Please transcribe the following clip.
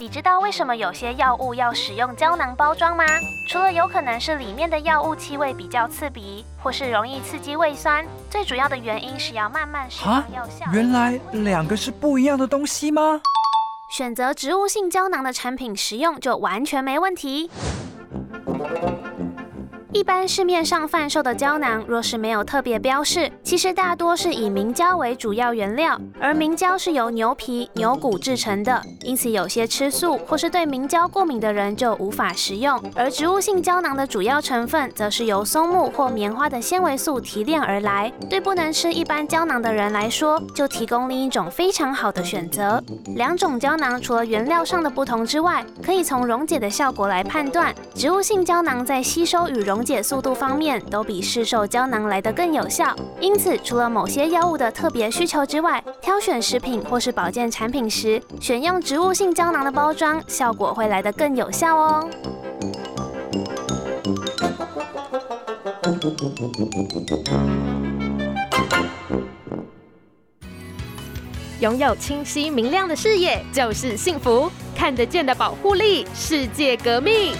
你知道为什么有些药物要使用胶囊包装吗？除了有可能是里面的药物气味比较刺鼻，或是容易刺激胃酸，最主要的原因是要慢慢释放药效。原来两个是不一样的东西吗？选择植物性胶囊的产品食用就完全没问题。一般市面上贩售的胶囊，若是没有特别标示，其实大多是以明胶为主要原料，而明胶是由牛皮、牛骨制成的，因此有些吃素或是对明胶过敏的人就无法食用。而植物性胶囊的主要成分，则是由松木或棉花的纤维素提炼而来，对不能吃一般胶囊的人来说，就提供另一种非常好的选择。两种胶囊除了原料上的不同之外，可以从溶解的效果来判断，植物性胶囊在吸收与溶解速度方面都比市售胶囊来得更有效。因此，除了某些药物的特别需求之外，挑选食品或是保健产品时，选用植物性胶囊的包装，效果会来得更有效哦。拥有清晰明亮的视野就是幸福，看得见的保护力，世界革命。